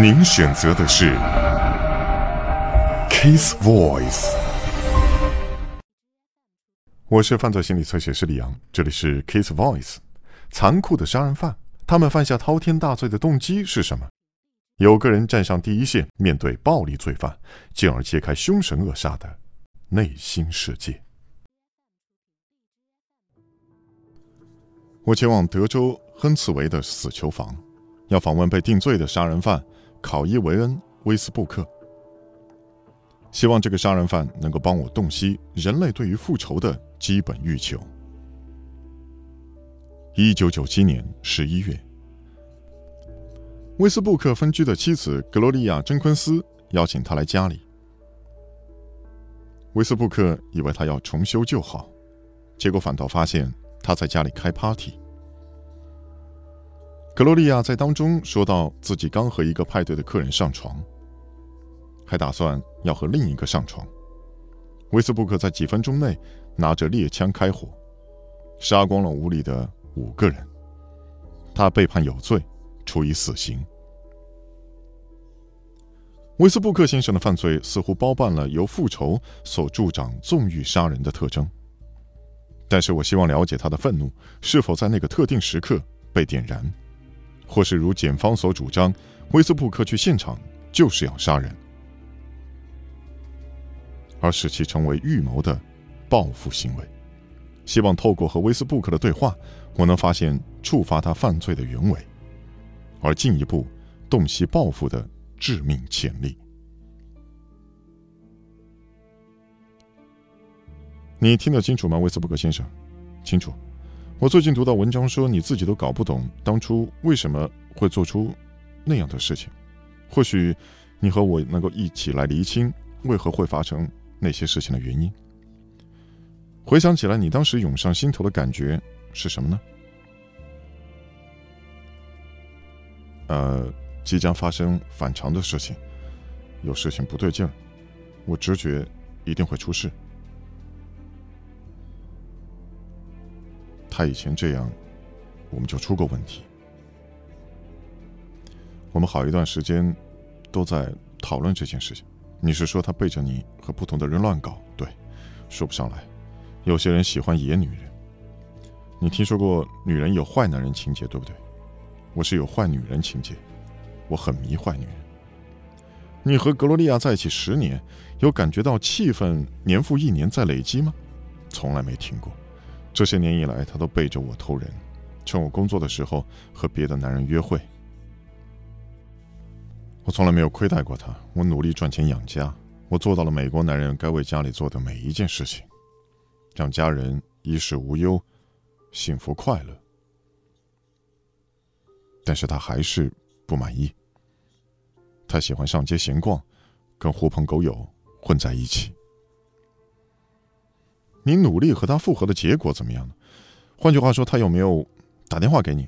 您选择的是 Case Voice。我是犯罪心理测写师李阳，这里是 Case Voice。残酷的杀人犯，他们犯下滔天大罪的动机是什么？有个人站上第一线，面对暴力罪犯，进而揭开凶神恶煞的内心世界。我前往德州亨茨维的死囚房，要访问被定罪的杀人犯考伊维恩·威斯布克，希望这个杀人犯能够帮我洞悉人类对于复仇的基本欲求。一九九七年十一月，威斯布克分居的妻子格罗利亚·珍昆斯邀请他来家里。威斯布克以为他要重修旧好，结果反倒发现。他在家里开 party，克罗利亚在当中说到自己刚和一个派对的客人上床，还打算要和另一个上床。威斯布克在几分钟内拿着猎枪开火，杀光了屋里的五个人。他被判有罪，处以死刑。威斯布克先生的犯罪似乎包办了由复仇所助长纵欲杀人的特征。但是我希望了解他的愤怒是否在那个特定时刻被点燃，或是如检方所主张，威斯布克去现场就是要杀人，而使其成为预谋的报复行为。希望透过和威斯布克的对话，我能发现触发他犯罪的原委，而进一步洞悉报复的致命潜力。你听得清楚吗，威斯布克先生？清楚。我最近读到文章说，你自己都搞不懂当初为什么会做出那样的事情。或许你和我能够一起来厘清为何会发生那些事情的原因。回想起来，你当时涌上心头的感觉是什么呢？呃，即将发生反常的事情，有事情不对劲儿，我直觉一定会出事。他以前这样，我们就出过问题。我们好一段时间都在讨论这件事情。你是说他背着你和不同的人乱搞？对，说不上来。有些人喜欢野女人。你听说过女人有坏男人情节，对不对？我是有坏女人情节，我很迷坏女人。你和格罗利亚在一起十年，有感觉到气氛年复一年在累积吗？从来没听过。这些年以来，他都背着我偷人，趁我工作的时候和别的男人约会。我从来没有亏待过他，我努力赚钱养家，我做到了美国男人该为家里做的每一件事情，让家人衣食无忧、幸福快乐。但是他还是不满意，他喜欢上街闲逛，跟狐朋狗友混在一起。你努力和他复合的结果怎么样呢？换句话说，他有没有打电话给你？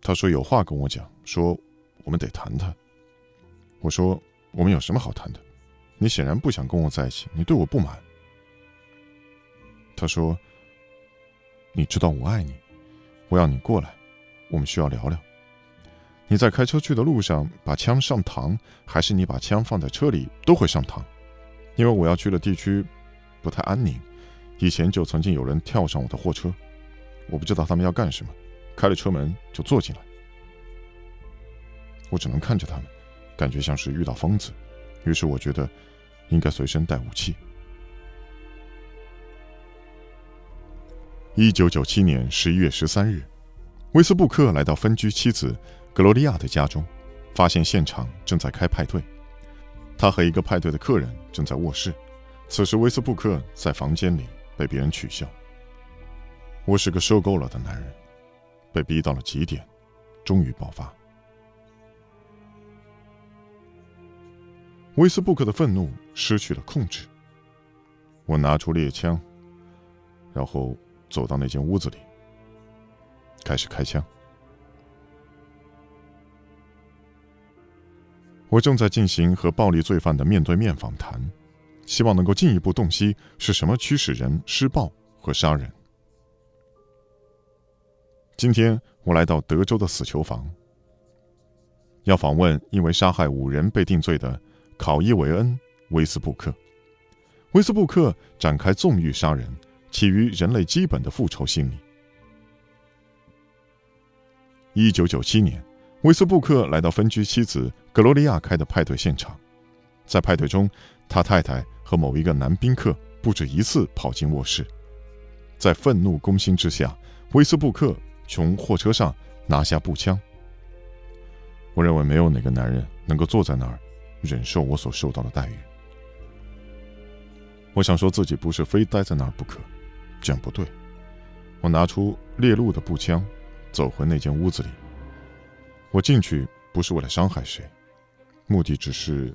他说有话跟我讲，说我们得谈谈。我说我们有什么好谈的？你显然不想跟我在一起，你对我不满。他说：“你知道我爱你，我要你过来，我们需要聊聊。你在开车去的路上把枪上膛，还是你把枪放在车里都会上膛，因为我要去的地区不太安宁。”以前就曾经有人跳上我的货车，我不知道他们要干什么，开了车门就坐进来，我只能看着他们，感觉像是遇到疯子，于是我觉得应该随身带武器。一九九七年十一月十三日，威斯布克来到分居妻子格罗利亚的家中，发现现场正在开派对，他和一个派对的客人正在卧室，此时威斯布克在房间里。被别人取笑。我是个受够了的男人，被逼到了极点，终于爆发。威斯布克的愤怒失去了控制。我拿出猎枪，然后走到那间屋子里，开始开枪。我正在进行和暴力罪犯的面对面访谈。希望能够进一步洞悉是什么驱使人施暴和杀人。今天我来到德州的死囚房，要访问因为杀害五人被定罪的考伊维恩·威斯布克。威斯布克展开纵欲杀人，起于人类基本的复仇心理。一九九七年，威斯布克来到分居妻子格罗利亚开的派对现场，在派对中，他太太和某一个男宾客不止一次跑进卧室。在愤怒攻心之下，威斯布克从货车上拿下步枪。我认为没有哪个男人能够坐在那儿，忍受我所受到的待遇。我想说自己不是非待在那儿不可，这样不对。我拿出猎鹿的步枪，走回那间屋子里。我进去不是为了伤害谁，目的只是……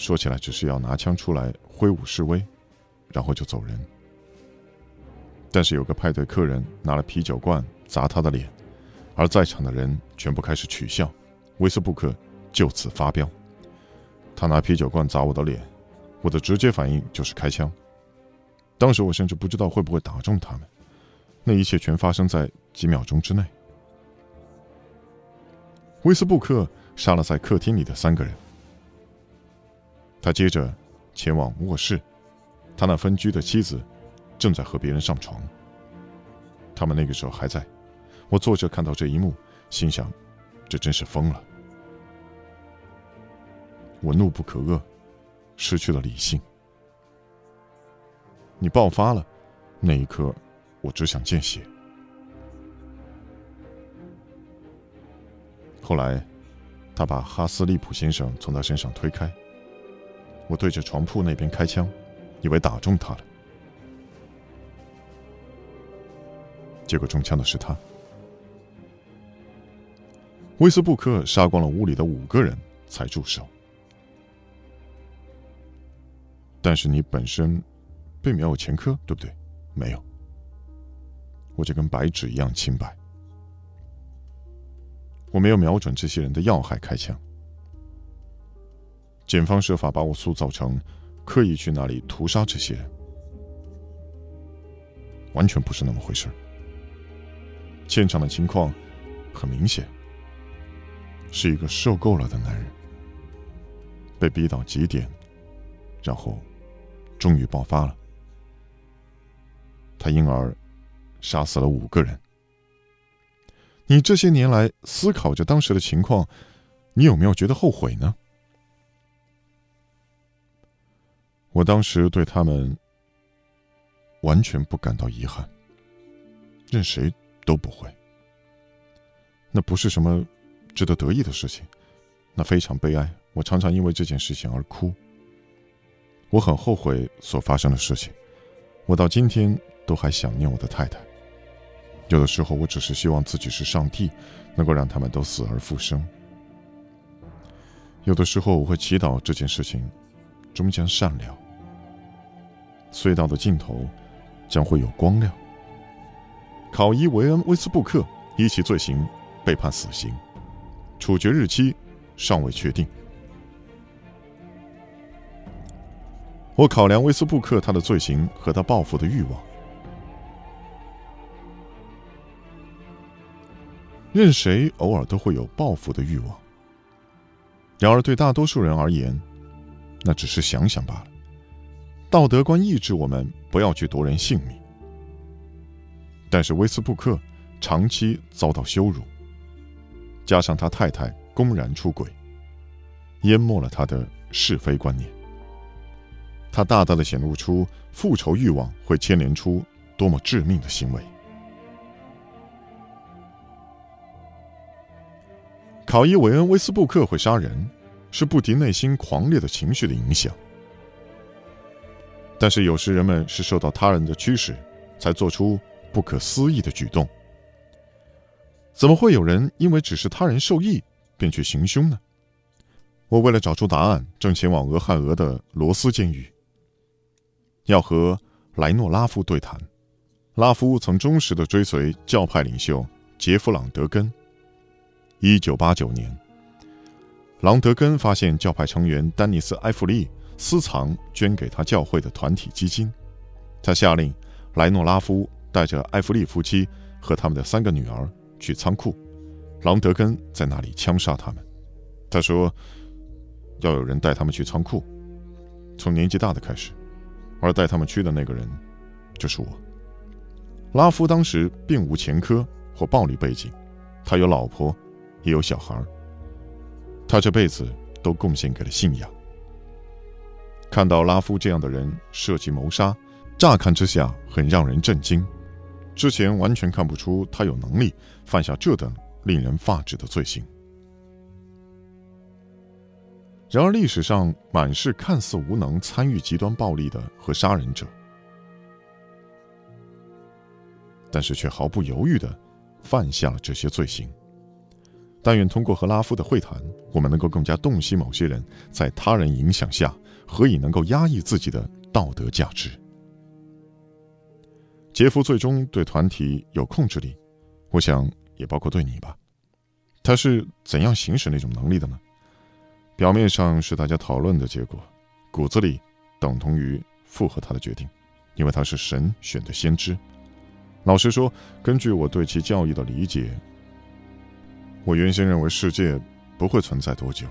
说起来，只是要拿枪出来挥舞示威。然后就走人。但是有个派对客人拿了啤酒罐砸他的脸，而在场的人全部开始取笑。威斯布克就此发飙，他拿啤酒罐砸我的脸，我的直接反应就是开枪。当时我甚至不知道会不会打中他们，那一切全发生在几秒钟之内。威斯布克杀了在客厅里的三个人，他接着前往卧室。他那分居的妻子正在和别人上床。他们那个时候还在。我坐着看到这一幕，心想：这真是疯了。我怒不可遏，失去了理性。你爆发了，那一刻，我只想见血。后来，他把哈斯利普先生从他身上推开。我对着床铺那边开枪。以为打中他了，结果中枪的是他。威斯布克杀光了屋里的五个人才住手，但是你本身并没有前科，对不对？没有，我就跟白纸一样清白。我没有瞄准这些人的要害开枪，检方设法把我塑造成。刻意去那里屠杀这些人，完全不是那么回事现场的情况很明显，是一个受够了的男人，被逼到极点，然后终于爆发了。他因而杀死了五个人。你这些年来思考着当时的情况，你有没有觉得后悔呢？我当时对他们完全不感到遗憾，任谁都不会。那不是什么值得得意的事情，那非常悲哀。我常常因为这件事情而哭。我很后悔所发生的事情，我到今天都还想念我的太太。有的时候，我只是希望自己是上帝，能够让他们都死而复生。有的时候，我会祈祷这件事情终将善了。隧道的尽头将会有光亮。考伊维恩·威斯布克一起罪行被判死刑，处决日期尚未确定。我考量威斯布克他的罪行和他报复的欲望。任谁偶尔都会有报复的欲望，然而对大多数人而言，那只是想想罢了。道德观抑制我们不要去夺人性命，但是威斯布克长期遭到羞辱，加上他太太公然出轨，淹没了他的是非观念。他大大的显露出复仇欲望会牵连出多么致命的行为。考伊韦恩·威斯布克会杀人，是不敌内心狂烈的情绪的影响。但是有时人们是受到他人的驱使，才做出不可思议的举动。怎么会有人因为只是他人受益，便去行凶呢？我为了找出答案，正前往俄亥俄的罗斯监狱，要和莱诺拉夫对谈。拉夫曾忠实的追随教派领袖杰弗朗德根。一九八九年，朗德根发现教派成员丹尼斯埃弗利。私藏捐给他教会的团体基金，他下令莱诺拉夫带着埃弗利夫妻和他们的三个女儿去仓库，朗德根在那里枪杀他们。他说，要有人带他们去仓库，从年纪大的开始，而带他们去的那个人，就是我。拉夫当时并无前科或暴力背景，他有老婆，也有小孩他这辈子都贡献给了信仰。看到拉夫这样的人涉及谋杀，乍看之下很让人震惊。之前完全看不出他有能力犯下这等令人发指的罪行。然而，历史上满是看似无能参与极端暴力的和杀人者，但是却毫不犹豫的犯下了这些罪行。但愿通过和拉夫的会谈，我们能够更加洞悉某些人在他人影响下何以能够压抑自己的道德价值。杰夫最终对团体有控制力，我想也包括对你吧。他是怎样行使那种能力的呢？表面上是大家讨论的结果，骨子里等同于附和他的决定，因为他是神选的先知。老实说，根据我对其教义的理解，我原先认为世界不会存在多久。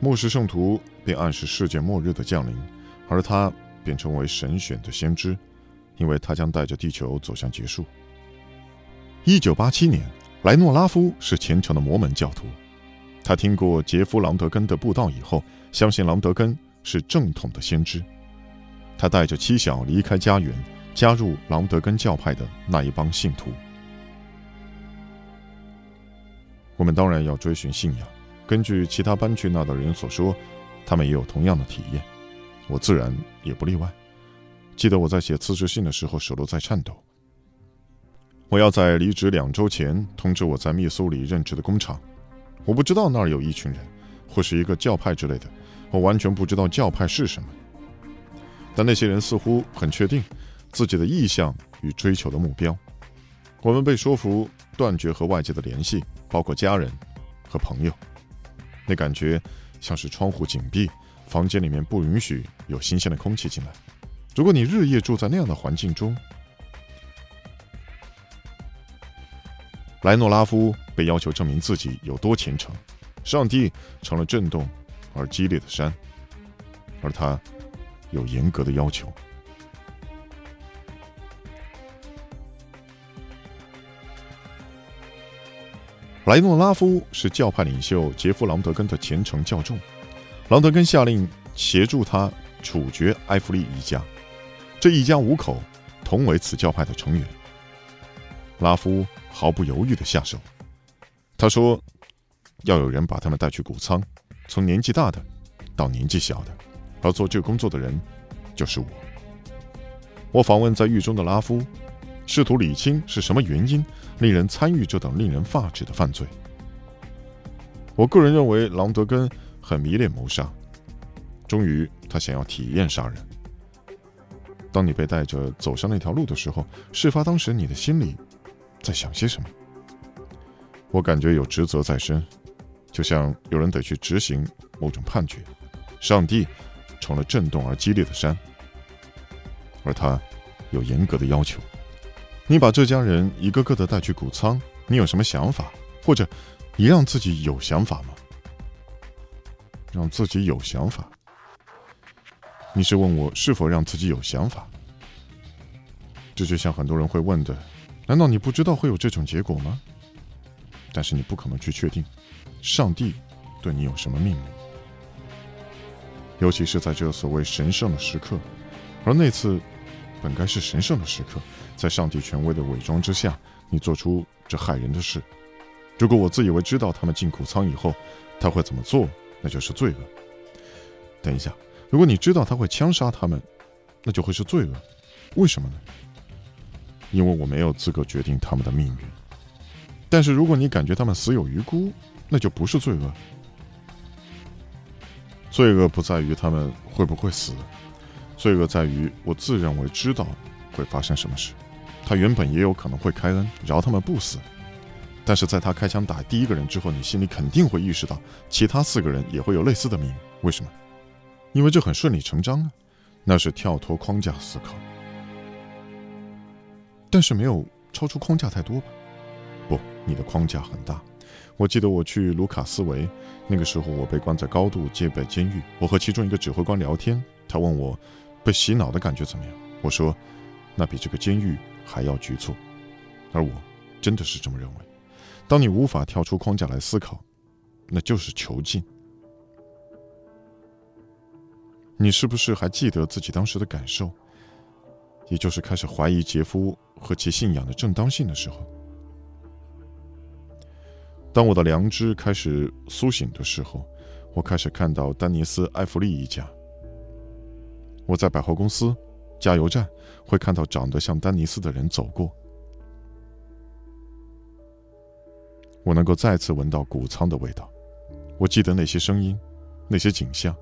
末世圣徒便暗示世界末日的降临，而他便成为神选的先知，因为他将带着地球走向结束。一九八七年，莱诺拉夫是虔诚的摩门教徒。他听过杰夫·朗德根的布道以后，相信朗德根是正统的先知。他带着妻小离开家园，加入朗德根教派的那一帮信徒。我们当然要追寻信仰。根据其他搬去那的人所说，他们也有同样的体验。我自然也不例外。记得我在写辞职信的时候，手都在颤抖。我要在离职两周前通知我在密苏里任职的工厂。我不知道那儿有一群人，或是一个教派之类的。我完全不知道教派是什么。但那些人似乎很确定自己的意向与追求的目标。我们被说服断绝和外界的联系，包括家人和朋友。那感觉像是窗户紧闭，房间里面不允许有新鲜的空气进来。如果你日夜住在那样的环境中，莱诺拉夫被要求证明自己有多虔诚，上帝成了震动而激烈的山，而他有严格的要求。莱诺拉夫是教派领袖杰夫·朗德根的虔诚教众，朗德根下令协助他处决埃弗利一家，这一家五口同为此教派的成员。拉夫。毫不犹豫的下手，他说：“要有人把他们带去谷仓，从年纪大的到年纪小的，而做这工作的人就是我。”我访问在狱中的拉夫，试图理清是什么原因令人参与这等令人发指的犯罪。我个人认为，朗德根很迷恋谋杀，终于他想要体验杀人。当你被带着走上那条路的时候，事发当时你的心里。在想些什么？我感觉有职责在身，就像有人得去执行某种判决。上帝成了震动而激烈的山，而他有严格的要求。你把这家人一个个的带去谷仓，你有什么想法？或者，你让自己有想法吗？让自己有想法？你是问我是否让自己有想法？这就像很多人会问的。难道你不知道会有这种结果吗？但是你不可能去确定，上帝对你有什么命令，尤其是在这所谓神圣的时刻，而那次本该是神圣的时刻，在上帝权威的伪装之下，你做出这害人的事。如果我自以为知道他们进谷仓以后他会怎么做，那就是罪恶。等一下，如果你知道他会枪杀他们，那就会是罪恶。为什么呢？因为我没有资格决定他们的命运，但是如果你感觉他们死有余辜，那就不是罪恶。罪恶不在于他们会不会死，罪恶在于我自认为知道会发生什么事。他原本也有可能会开恩饶他们不死，但是在他开枪打第一个人之后，你心里肯定会意识到其他四个人也会有类似的命运。为什么？因为这很顺理成章啊，那是跳脱框架思考。但是没有超出框架太多吧？不，你的框架很大。我记得我去卢卡斯维，那个时候我被关在高度戒备监狱。我和其中一个指挥官聊天，他问我被洗脑的感觉怎么样。我说，那比这个监狱还要局促。而我真的是这么认为。当你无法跳出框架来思考，那就是囚禁。你是不是还记得自己当时的感受？也就是开始怀疑杰夫和其信仰的正当性的时候。当我的良知开始苏醒的时候，我开始看到丹尼斯·艾弗利一家。我在百货公司、加油站会看到长得像丹尼斯的人走过。我能够再次闻到谷仓的味道。我记得那些声音，那些景象。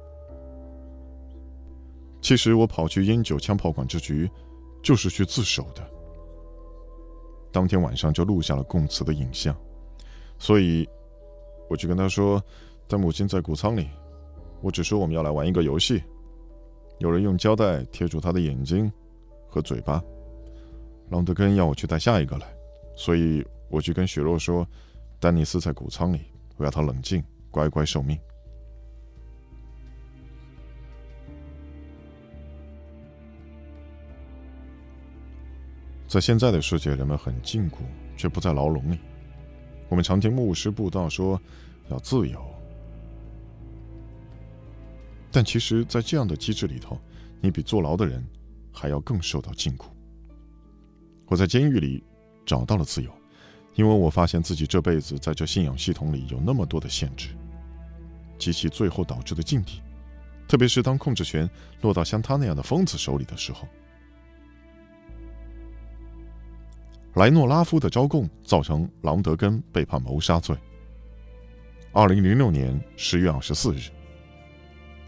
其实我跑去烟酒枪炮管制局，就是去自首的。当天晚上就录下了供词的影像。所以，我就跟他说：“他母亲在谷仓里。”我只说我们要来玩一个游戏。有人用胶带贴住他的眼睛和嘴巴。朗德根要我去带下一个来，所以我去跟雪洛说：“丹尼斯在谷仓里，我要他冷静，乖乖受命。”在现在的世界，人们很禁锢，却不在牢笼里。我们常听牧师布道说要自由，但其实，在这样的机制里头，你比坐牢的人还要更受到禁锢。我在监狱里找到了自由，因为我发现自己这辈子在这信仰系统里有那么多的限制，及其最后导致的境地，特别是当控制权落到像他那样的疯子手里的时候。莱诺拉夫的招供造成朗德根被判谋杀罪。二零零六年十月二十四日，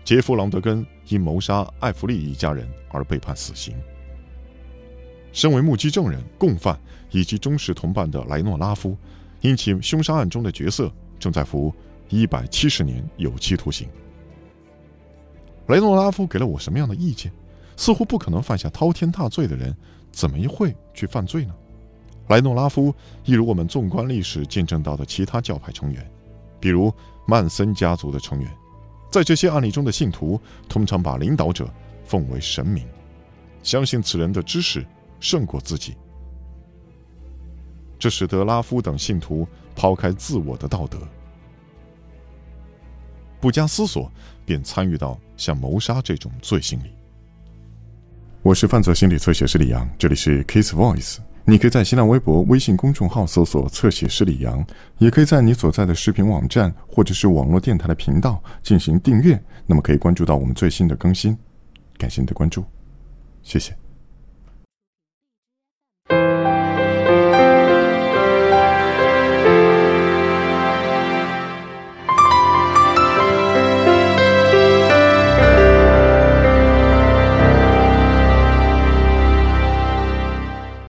杰夫·朗德根因谋杀艾弗利一家人而被判死刑。身为目击证人、共犯以及忠实同伴的莱诺拉夫，因其凶杀案中的角色，正在服一百七十年有期徒刑。雷诺拉夫给了我什么样的意见？似乎不可能犯下滔天大罪的人，怎么一会去犯罪呢？莱诺拉夫，一如我们纵观历史见证到的其他教派成员，比如曼森家族的成员，在这些案例中的信徒通常把领导者奉为神明，相信此人的知识胜过自己。这使得拉夫等信徒抛开自我的道德，不加思索便参与到像谋杀这种罪行里。我是犯罪心理测写师李阳，这里是 Case Voice。你可以在新浪微博、微信公众号搜索“侧写师李阳”，也可以在你所在的视频网站或者是网络电台的频道进行订阅，那么可以关注到我们最新的更新。感谢你的关注，谢谢。